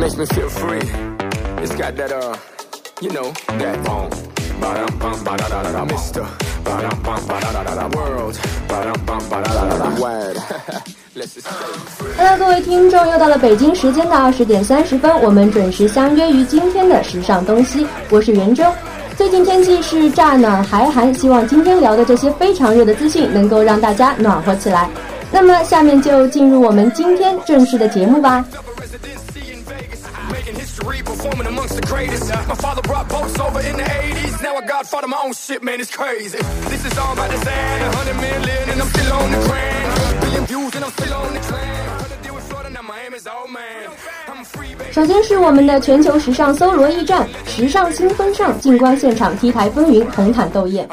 Makes me feel free. It's got that, uh, you know, that boom. Ba-dum, bum, ba-da-da-da-da, Mr. Ba-dum, bum, ba-da-da-da-da, world. Ba-dum, bum, ba-da-da-da-da, word. Let's just stay Hello，各位听众，又到了北京时间的二十点三十分，我们准时相约于今天的时尚东西。我是袁周。最近天气是乍暖还寒，希望今天聊的这些非常热的资讯能够让大家暖和起来。那么，下面就进入我们今天正式的节目吧。首先是我们的全球时尚搜罗驿站，时尚新风尚，静观现场 T 台风云，红毯斗艳。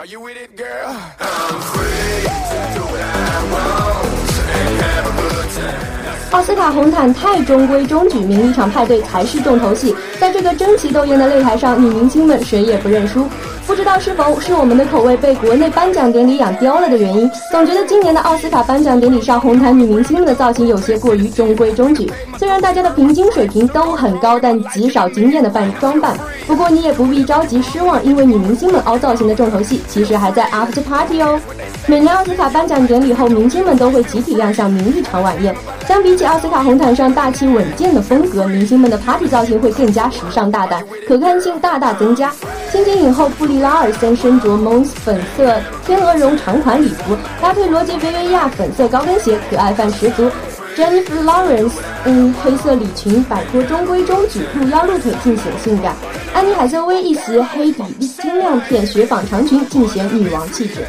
奥斯卡红毯太中规中矩，名利场派对才是重头戏。在这个争奇斗艳的擂台上，女明星们谁也不认输。不知道是否是我们的口味被国内颁奖典礼养刁了的原因，总觉得今年的奥斯卡颁奖典礼上，红毯女明星们的造型有些过于中规中矩。虽然大家的平均水平都很高，但极少惊艳的扮装扮。不过你也不必着急失望，因为女明星们凹造型的重头戏其实还在 After Party 哦。每年奥斯卡颁奖典礼后，明星们都会集体亮相名利场晚宴。相比起奥斯卡红毯上大气稳健的风格，明星们的 party 造型会更加时尚大胆，可看性大大增加。金影后布丽拉尔森身着 Mons 粉色天鹅绒长款礼服，搭配罗杰维维亚粉色高跟鞋，可爱范十足。Jennifer Lawrence，嗯，黑色礼裙摆脱中规中矩，露腰露腿尽显性感。安妮海瑟薇一袭黑底金亮片雪纺长裙，尽显女王气质。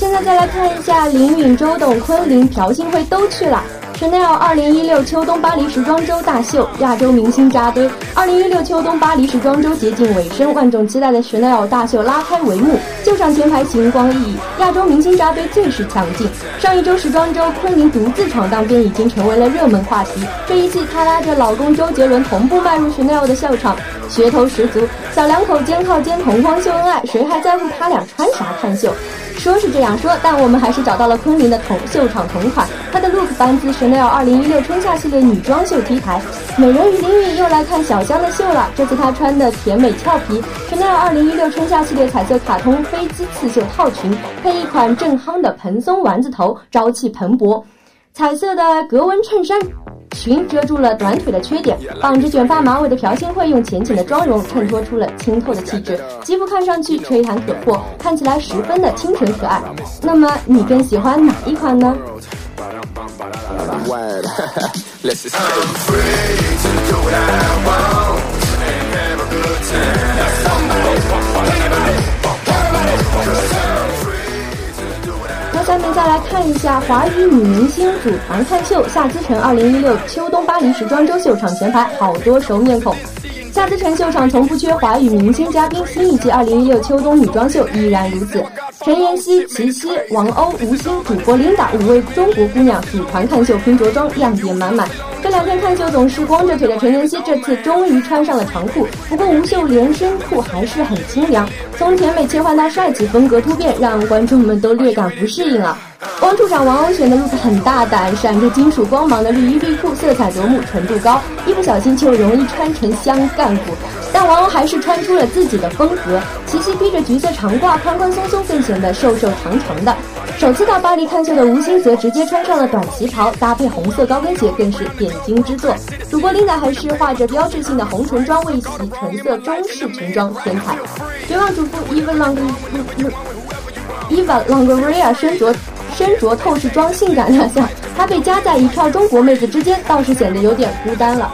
现在再来看一下林允、周董、昆凌、朴信惠都去了。Chanel 二零一六秋冬巴黎时装周大秀，亚洲明星扎堆。二零一六秋冬巴黎时装周接近尾声，万众期待的 Chanel 大秀拉开帷幕，秀场前排星光熠熠，亚洲明星扎堆最是抢镜。上一周时装周，昆凌独自闯荡便已经成为了热门话题。这一季，她拉着老公周杰伦同步迈入 Chanel 的秀场，噱头十足。小两口肩靠肩同框秀恩爱，谁还在乎他俩穿啥看秀？说是这样说，但我们还是找到了昆凌的同秀场同款，她的 look 搬自 Chanel 2016春夏系列女装秀 T 台。美人鱼林允又来看小香的秀了，这次她穿的甜美俏皮，Chanel 2016春夏系列彩色卡通飞机刺绣套裙，配一款正夯的蓬松丸子头，朝气蓬勃。彩色的格纹衬衫裙遮住了短腿的缺点，绑着卷发马尾的朴信惠用浅浅的妆容衬托出了清透的气质，肌肤看上去吹弹可破，看起来十分的清纯可爱。那么你更喜欢哪一款呢？那下面再来看一下华语女明星组团看秀夏姿成二零一六秋冬巴黎时装周秀场前排好多熟面孔。夏姿成秀场从不缺华语明星嘉宾新一季二零一六秋冬女装秀依然如此。陈妍希、齐溪、王鸥、吴昕、主播 Linda 五位中国姑娘组团看秀拼着装，亮点满满。这两天看秀总是光着腿的陈妍希，这次终于穿上了长裤，不过无袖连身裤还是很清凉。从甜美切换到帅气，风格突变，让观众们都略感不适应啊。汪处长王鸥选的 look 很大胆，闪着金属光芒的绿衣绿裤，色彩夺目，纯度高，一不小心就容易穿成香干部。但王鸥还是穿出了自己的风格，齐膝披着橘色长褂，宽宽松松，更显得瘦瘦长长的。首次到巴黎看秀的吴昕则直接穿上了短旗袍，搭配红色高跟鞋，更是点睛之作。主播 Linda 还是画着标志性的红唇妆，为其纯色中式裙装添彩。绝望主妇 Eva Long Eva Longoria 身着身着透视装，性感亮相。她被夹在一票中国妹子之间，倒是显得有点孤单了。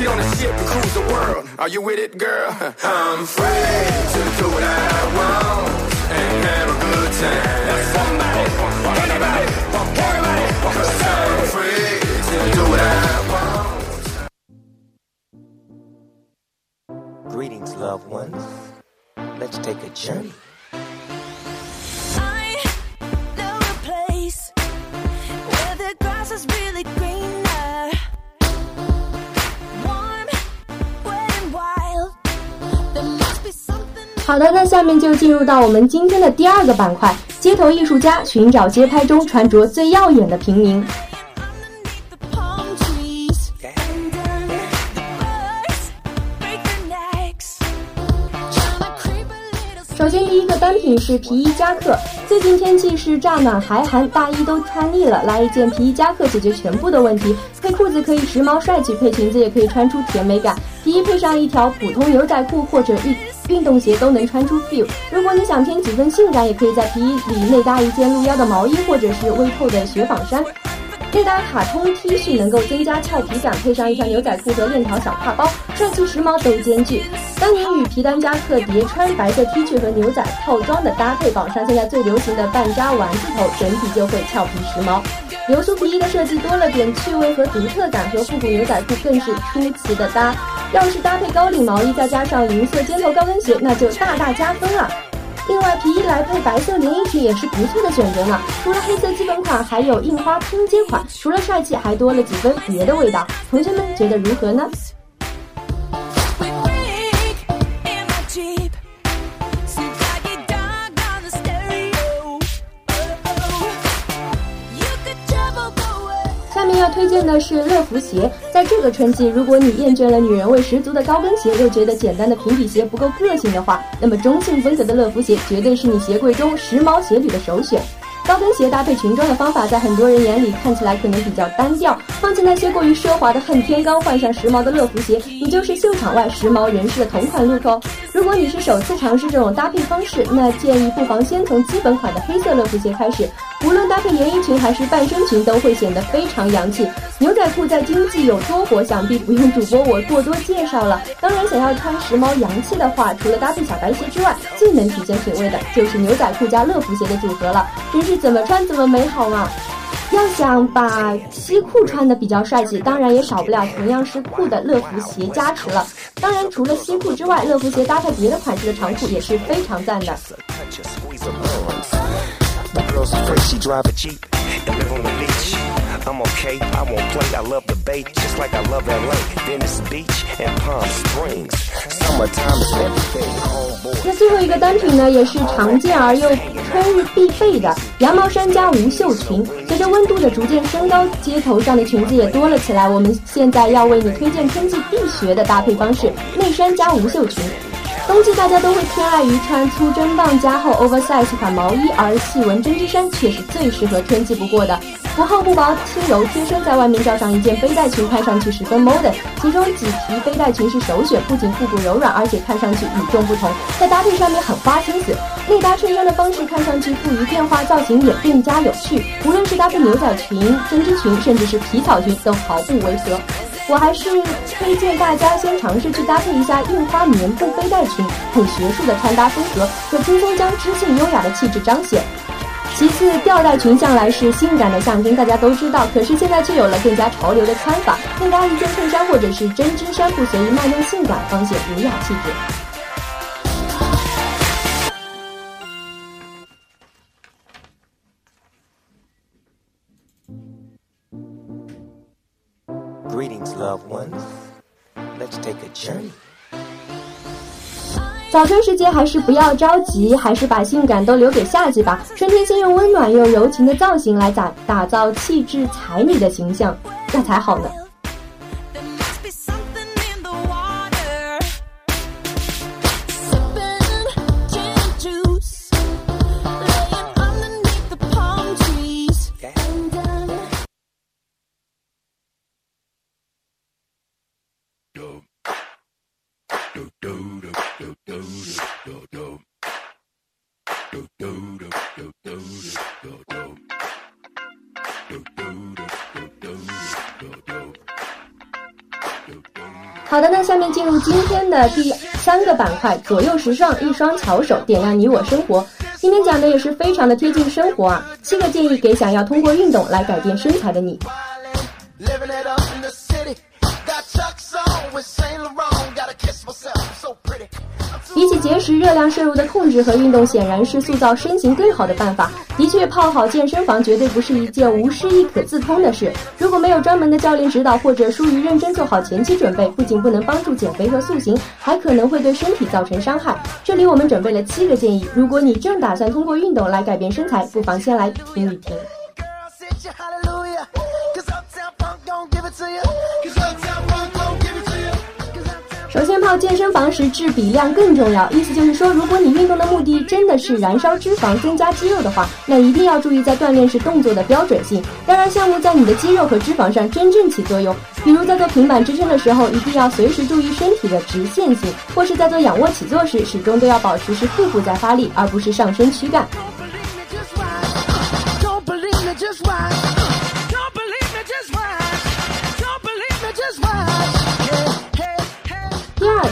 Get on the ship and cruise the world. Are you with it, girl? I'm free to do what I want and have a good time. Somebody, anybody, everybody, cause I'm free to do what I want. Greetings, loved ones. Let's take a journey. I know a place where the grass is really greener. 好的，那下面就进入到我们今天的第二个板块——街头艺术家寻找街拍中穿着最耀眼的平民。女士皮衣夹克。最近天气是乍暖还寒，大衣都穿腻了，来一件皮衣夹克解决全部的问题。配裤子可以时髦帅气，配裙子也可以穿出甜美感。皮衣配上一条普通牛仔裤或者运运动鞋都能穿出 feel。如果你想添几分性感，也可以在皮衣里内搭一件露腰的毛衣或者是微透的雪纺衫。内搭卡通 T 恤能够增加俏皮感，配上一条牛仔裤和链条小挎包，帅气时髦都兼具。当你与皮丹夹克叠穿白色 T 恤和牛仔套装的搭配，绑上现在最流行的半扎丸子头，整体就会俏皮时髦。流苏皮衣的设计多了点趣味和独特感，和复古牛仔裤更是出奇的搭。要是搭配高领毛衣，再加上银色尖头高跟鞋，那就大大加分了。另外，皮衣来配白色连衣裙也是不错的选择呢。除了黑色基本款，还有印花拼接款，除了帅气，还多了几分别的味道。同学们觉得如何呢？推荐的是乐福鞋。在这个春季，如果你厌倦了女人味十足的高跟鞋，又觉得简单的平底鞋不够个性的话，那么中性风格的乐福鞋绝对是你鞋柜中时髦鞋履的首选。高跟鞋搭配裙装的方法，在很多人眼里看起来可能比较单调。放弃那些过于奢华的恨天高，换上时髦的乐福鞋，你就是秀场外时髦人士的同款 look 哦。如果你是首次尝试这种搭配方式，那建议不妨先从基本款的黑色乐福鞋开始，无论搭配连衣裙还是半身裙，都会显得非常洋气。牛仔裤在经济有多火，想必不用主播我过多介绍了。当然，想要穿时髦洋气的话，除了搭配小白鞋之外，最能体现品味的就是牛仔裤加乐福鞋的组合了，真是怎么穿怎么美好啊！要想把西裤穿的比较帅气，当然也少不了同样是裤的乐福鞋加持了。当然，除了西裤之外，乐福鞋搭配别的款式的长裤也是非常赞的。Touch a squeeze of buns. My girl's afraid she drive a Jeep and live on the beach. I'm okay, I won't play. I love the bay just like I love LA. Venice Beach and Palm Springs. Summertime is everything. Homeboy. 那最后一个单品呢，也是常见而又春日必备的羊毛衫加无袖裙。随着温度的逐渐升高，街头上的裙子也多了起来。我们现在要为你推荐春季必学的搭配方式：内衫加无袖裙。冬季大家都会偏爱于穿粗针棒加厚 oversize 款毛衣，而细纹针织衫却是最适合春季不过的。不厚不薄，轻柔贴身，在外面罩上一件背带裙，看上去十分 modern。其中麂皮背带裙是首选，不仅复古柔软，而且看上去与众不同，在搭配上面很花心思。内搭衬衫的方式看上去富于变化，造型也更加有趣。无论是搭配牛仔裙、针织裙，甚至是皮草裙，都毫不违和。我还是推荐大家先尝试去搭配一下印花棉布背带裙，很学术的穿搭风格，可轻松将知性优雅的气质彰显。其次，吊带裙向来是性感的象征，大家都知道。可是现在却有了更加潮流的穿法，内搭一件衬衫或者是针织衫，不随意卖弄性感，方显儒雅气质。Loved ones. Let's take a journey. 早春时节还是不要着急，还是把性感都留给夏季吧。春天先用温暖又柔情的造型来打打造气质才女的形象，那才好呢。好的，那下面进入今天的第三个板块——左右时尚，一双巧手点亮你我生活。今天讲的也是非常的贴近生活啊，七个建议给想要通过运动来改变身材的你。比起节食，热量摄入的控制和运动显然是塑造身形最好的办法。的确，泡好健身房绝对不是一件无师亦可自通的事。如果没有专门的教练指导，或者疏于认真做好前期准备，不仅不能帮助减肥和塑形，还可能会对身体造成伤害。这里我们准备了七个建议，如果你正打算通过运动来改变身材，不妨先来听一听。到，健身房时质比量更重要，意思就是说，如果你运动的目的真的是燃烧脂肪、增加肌肉的话，那一定要注意在锻炼时动作的标准性，要让项目在你的肌肉和脂肪上真正起作用。比如在做平板支撑的时候，一定要随时注意身体的直线性；或是在做仰卧起坐时，始终都要保持是腹部在发力，而不是上身躯干。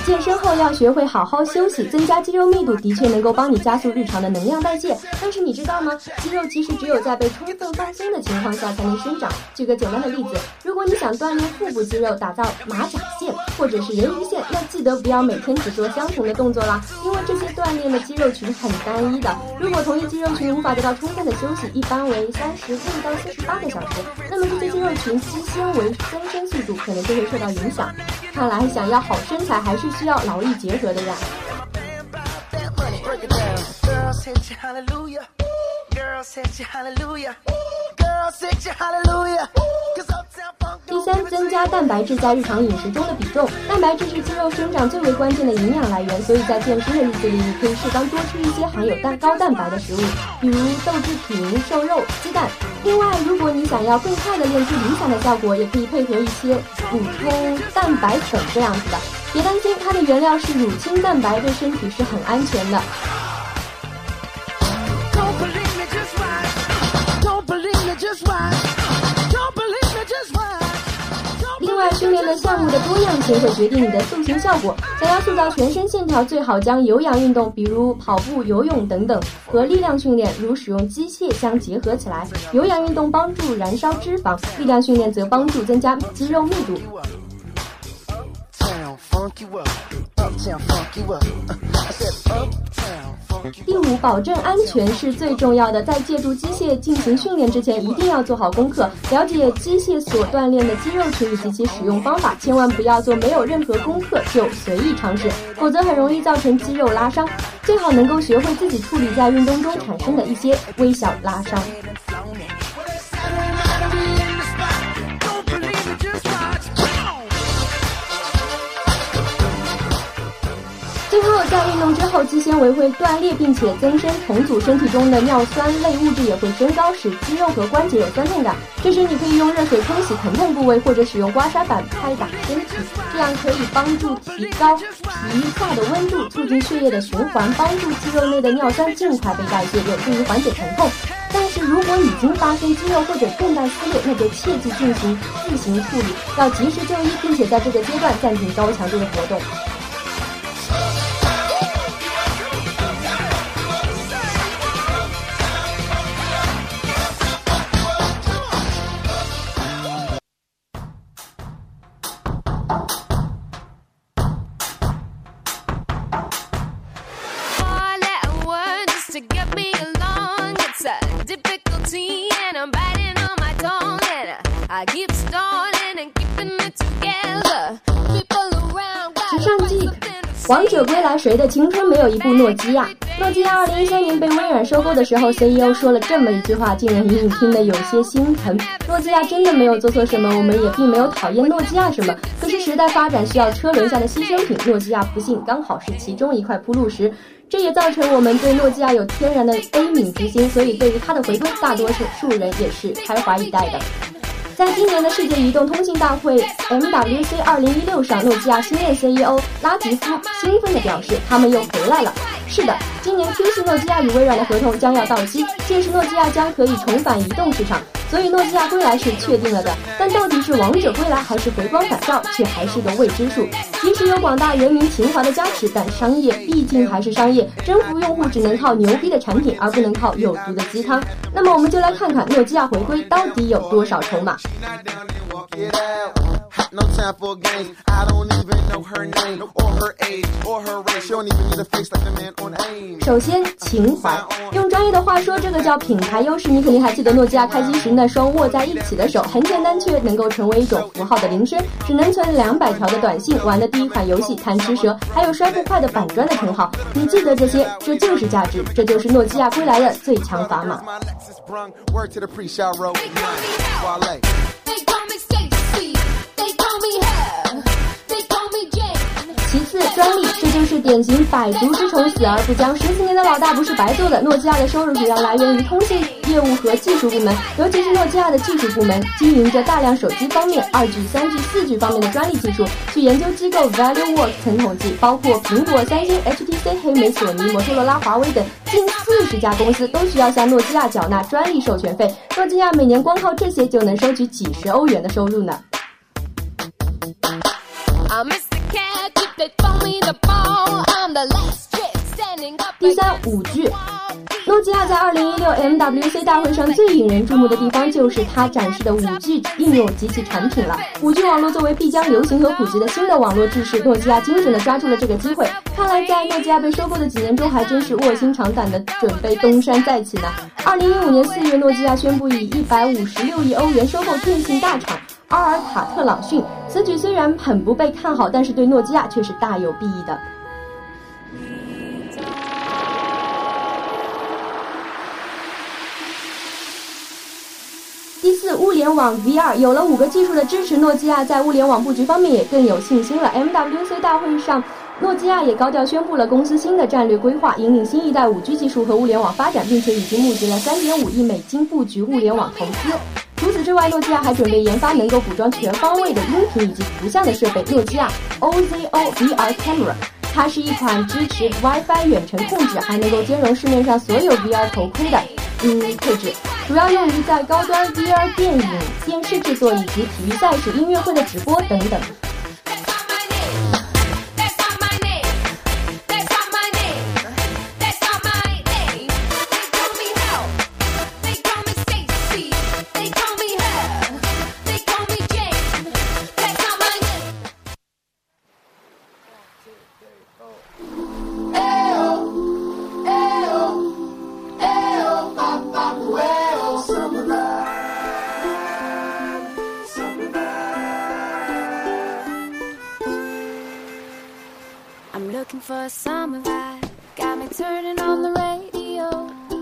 健身后要学会好好休息，增加肌肉密度的确能够帮你加速日常的能量代谢。但是你知道吗？肌肉其实只有在被充分放松的情况下才能生长。举个简单的例子，如果你想锻炼腹部肌肉，打造马甲线或者是人鱼线，那记得不要每天只做相同的动作啦，因为这些锻炼的肌肉群很单一的。如果同一肌肉群无法得到充分的休息，一般为三十六到四十八个小时，那么这些肌肉群肌纤维增生速度可能就会受到影响。看来想要好身材，还是需要劳逸结合的呀。第三，增加蛋白质在日常饮食中的比重。蛋白质是肌肉生长最为关键的营养来源，所以在健身的日子里，你可以适当多吃一些含有蛋高蛋白的食物，比如豆制品、瘦肉、鸡蛋。另外，如果你想要更快的练出理想的效果，也可以配合一些补充蛋白粉这样子的。别担心，它的原料是乳清蛋白，对身体是很安全的。另外，训练的项目的多样性会决定你的塑形效果。想要塑造全身线条，最好将有氧运动，比如跑步、游泳等等，和力量训练，如使用机械相结合起来。有氧运动帮助燃烧脂肪，力量训练则帮助增加肌肉密度。第五，保证安全是最重要的。在借助机械进行训练之前，一定要做好功课，了解机械所锻炼的肌肉群以及其使用方法，千万不要做没有任何功课就随意尝试，否则很容易造成肌肉拉伤。最好能够学会自己处理在运动中产生的一些微小拉伤。在运动之后，肌纤维会断裂并且增生重组，身体中的尿酸类物质也会升高，使肌肉和关节有酸痛感。这时，你可以用热水冲洗疼痛部位，或者使用刮痧板拍打身体，这样可以帮助提高皮下的温度，促进血液的循环，帮助肌肉内的尿酸尽快被代谢，有助于缓解疼痛。但是如果已经发生肌肉或者韧带撕裂，那就切记进行自行处理，要及时就医，并且在这个阶段暂停高强度的活动。Geek，to 王者归来，谁的青春没有一部诺基亚？诺基亚二零一三年被微软收购的时候，CEO 说了这么一句话，竟然隐隐听得有些心疼。诺基亚真的没有做错什么，我们也并没有讨厌诺基亚什么。可是时代发展需要车轮下的牺牲品，诺基亚不幸刚好是其中一块铺路石。这也造成我们对诺基亚有天然的悲悯之心，所以对于它的回归，大多数人也是开怀以待的。在今年的世界移动通信大会 MWC 2016上，诺基亚新任 CEO 拉吉夫兴奋地表示，他们又回来了。是的，今年 Q 系诺基亚与微软的合同将要到期，届时诺基亚将可以重返移动市场。所以诺基亚归来是确定了的。但到底是王者归来还是回光返照，却还是个未知数。即使有广大人民情怀的加持，但商业毕竟还是商业，征服用户只能靠牛逼的产品，而不能靠有毒的鸡汤。那么我们就来看看诺基亚回归到底有多少筹码。No time for games. I don't even know her name or her age or her race. She don't even need a face like the man on AIM. 首先，情怀。用专业的话说，这个叫品牌优势。你肯定还记得诺基亚开机时那双握在一起的手，很简单，却能够成为一种符号的铃声。只能存两百条的短信，玩的第一款游戏贪吃蛇，还有摔不坏的板砖的称号。你记得这些，这就是价值，这就是诺基亚归来的最强砝码。典型百足之虫，死而不僵。十四年的老大不是白做的。诺基亚的收入主要来源于通信业务和技术部门，尤其是诺基亚的技术部门经营着大量手机方面、二 G、三 G、四 G 方面的专利技术。据研究机构 ValueWorks 曾统计，包括苹果、三星、HTC、黑莓、索尼、摩托罗拉、华为等近四十家公司都需要向诺基亚缴纳专利授权费。诺基亚每年光靠这些就能收取几十欧元的收入呢。第三，五 G。诺基亚在2016 MWC 大会上最引人注目的地方，就是它展示的 5G 应用及其产品了。5G 网络作为必将流行和普及的新的网络制式，诺基亚精准的抓住了这个机会。看来在诺基亚被收购的几年中，还真是卧薪尝胆的准备东山再起呢。2015年4月，诺基亚宣布以156亿欧元收购电信大厂。阿尔塔特朗讯，此举虽然很不被看好，但是对诺基亚却是大有裨益的。第四，物联网 VR 有了五个技术的支持，诺基亚在物联网布局方面也更有信心了。MWC 大会上，诺基亚也高调宣布了公司新的战略规划，引领新一代 5G 技术和物联网发展，并且已经募集了3.5亿美金布局物联网投资。除此之外，诺基亚还准备研发能够捕装全方位的音频以及图像的设备——诺基亚 OZO VR Camera。它是一款支持 WiFi 远程控制，还能够兼容市面上所有 VR 头盔的嗯配置，主要用于在高端 VR 电影、电视制作以及体育赛事、音乐会的直播等等。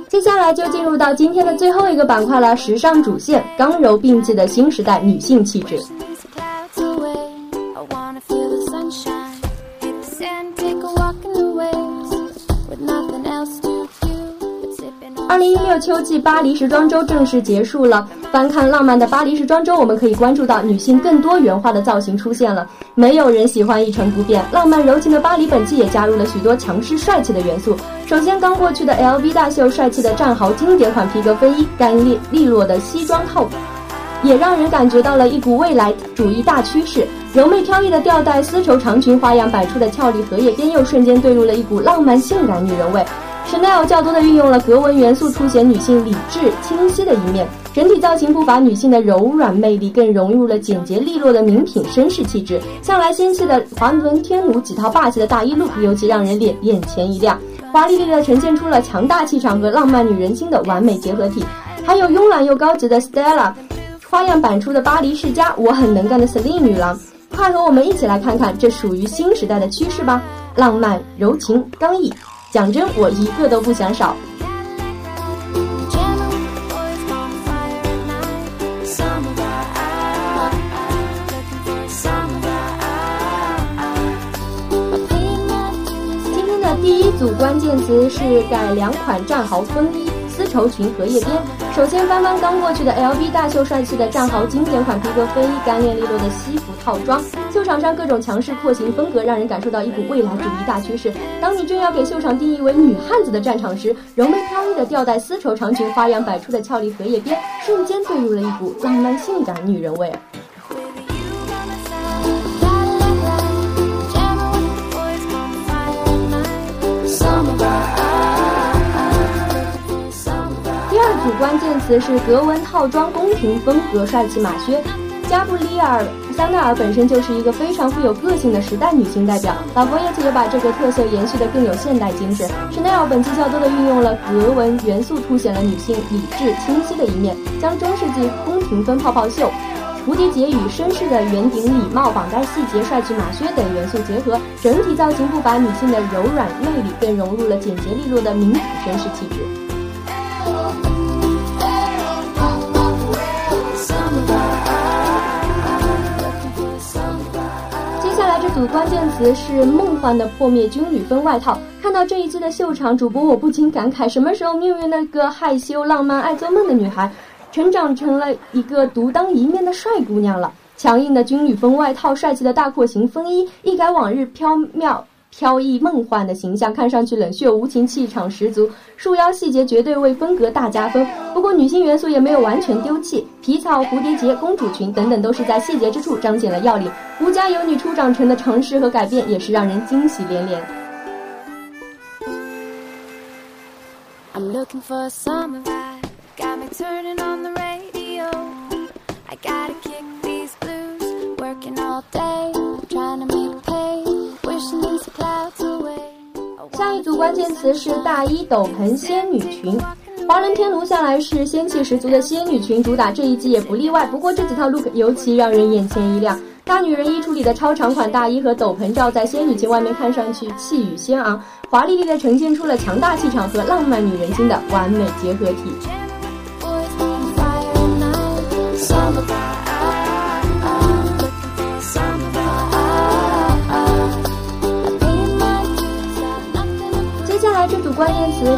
接下来就进入到今天的最后一个板块了——时尚主线，刚柔并济的新时代女性气质。二零一六秋季巴黎时装周正式结束了。翻看浪漫的巴黎时装周，我们可以关注到女性更多元化的造型出现了。没有人喜欢一成不变，浪漫柔情的巴黎本季也加入了许多强势帅气的元素。首先，刚过去的 LV 大秀，帅气的战壕经典款皮革风衣，干利利落的西装套也让人感觉到了一股未来主义大趋势。柔媚飘逸的吊带丝绸长裙，花样百出的俏丽荷叶边，又瞬间坠入了一股浪漫性感女人味。Chanel 较多的运用了格纹元素，凸显女性理智清晰的一面。整体造型不乏女性的柔软魅力，更融入了简洁利落的名品绅士气质。向来仙气的华伦天奴几套霸气的大衣 look，尤其让人脸眼前一亮，华丽丽的呈现出了强大气场和浪漫女人心的完美结合体。还有慵懒又高级的 Stella，花样百出的巴黎世家，我很能干的 Celine 女郎。快和我们一起来看看这属于新时代的趋势吧！浪漫、柔情、刚毅，讲真，我一个都不想少。今天的第一组关键词是改两款战壕风衣。丝绸裙荷叶边，首先翻翻刚过去的 LV 大秀，帅气的战壕经典款皮革风衣，干练利落的西服套装，秀场上各种强势廓形风格，让人感受到一股未来主义大趋势。当你正要给秀场定义为女汉子的战场时，柔媚飘逸的吊带丝绸长裙，花样百出的俏丽荷叶边，瞬间坠入了一股浪漫性感女人味。第组关键词是格纹套装、宫廷风格、帅气马靴。加布里尔·香奈儿本身就是一个非常富有个性的时代女性代表，老佛爷也把这个特色延续得更有现代精神。Chanel 本期较多的运用了格纹元素，凸显了女性理智清晰的一面，将中世纪宫廷风泡泡袖。蝴蝶结与绅士的圆顶礼帽、绑带细节、帅气马靴等元素结合，整体造型不乏女性的柔软魅力，更融入了简洁利落的民主绅士气质。组关键词是梦幻的破灭军旅风外套。看到这一季的秀场，主播我不禁感慨：什么时候命运那个害羞、浪漫、爱做梦的女孩？成长成了一个独当一面的帅姑娘了。强硬的军旅风外套，帅气的大廓形风衣，一改往日飘渺、飘逸、梦幻的形象，看上去冷血无情，气场十足。束腰细节绝对为风格大加分。不过女性元素也没有完全丢弃，皮草、蝴蝶结、公主裙等等，都是在细节之处彰显了要领。吴家有女初长成的尝试和改变，也是让人惊喜连连。I'm looking for a summer vibe. Got me turning on the radio. I gotta 下一组关键词是大衣、斗篷、仙女裙。华伦天奴向来是仙气十足的仙女裙主打，这一季也不例外。不过这几套 look 尤其让人眼前一亮。大女人衣橱里的超长款大衣和斗篷罩在仙女裙外面，看上去气宇轩昂，华丽丽的呈现出了强大气场和浪漫女人心的完美结合体。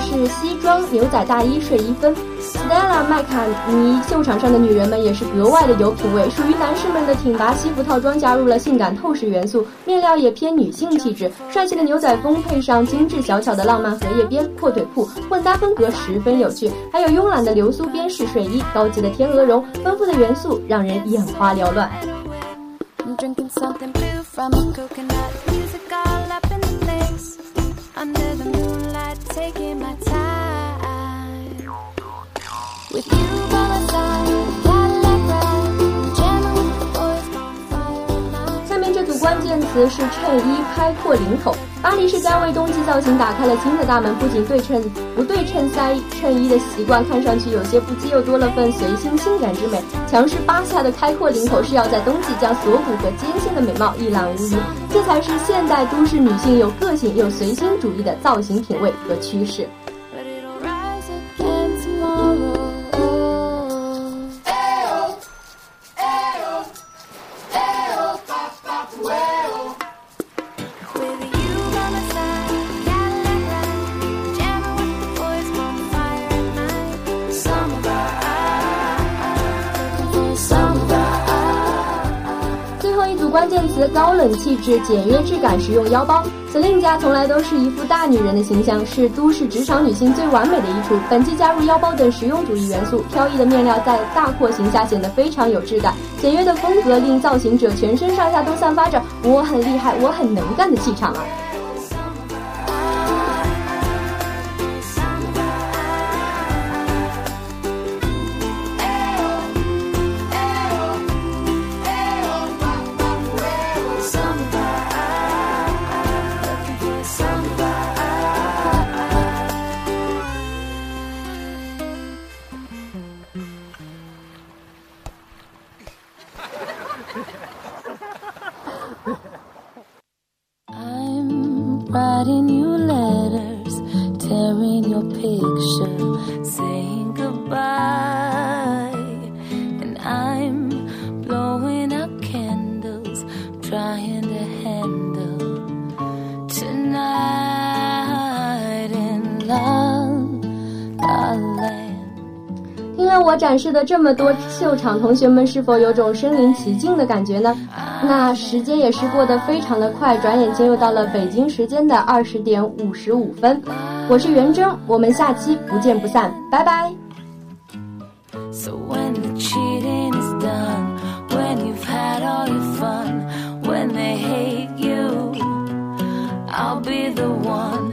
是西装、牛仔大衣、睡衣风。Stella 麦卡尼秀场上的女人们也是格外的有品味，属于男士们的挺拔西服套装加入了性感透视元素，面料也偏女性气质。帅气的牛仔风配上精致小巧的浪漫荷叶边阔腿裤，混搭风格十分有趣。还有慵懒的流苏边式睡衣，高级的天鹅绒，丰富的元素让人眼花缭乱。I'm drinking something from coconut. Music on the planet taking my time. With you 词是衬衣开阔领口。巴黎世家为冬季造型打开了新的大门，不仅对称不对称塞衬衣的习惯看上去有些不羁，又多了份随性性感之美。强势扒下的开阔领口是要在冬季将锁骨和肩线的美貌一览无余，这才是现代都市女性有个性又随心主义的造型品味和趋势。气质、简约质感、实用腰包。Celine 家从来都是一副大女人的形象，是都市职场女性最完美的衣橱。本期加入腰包等实用主义元素，飘逸的面料在大廓形下显得非常有质感。简约的风格令造型者全身上下都散发着“我很厉害，我很能干”的气场啊！Saying goodbye. And I'm blowing out candles, trying to handle tonight in love, 听了了我展示的这么多秀场，同学们是否有种身临其境的感觉呢？那时间也是过得非常的快，转眼间又到了北京时间的二十点五十五分。我是袁征，我们下期不见不散，拜拜。So when the cheating is done, when you've had all your fun, when they hate you, I'll be the one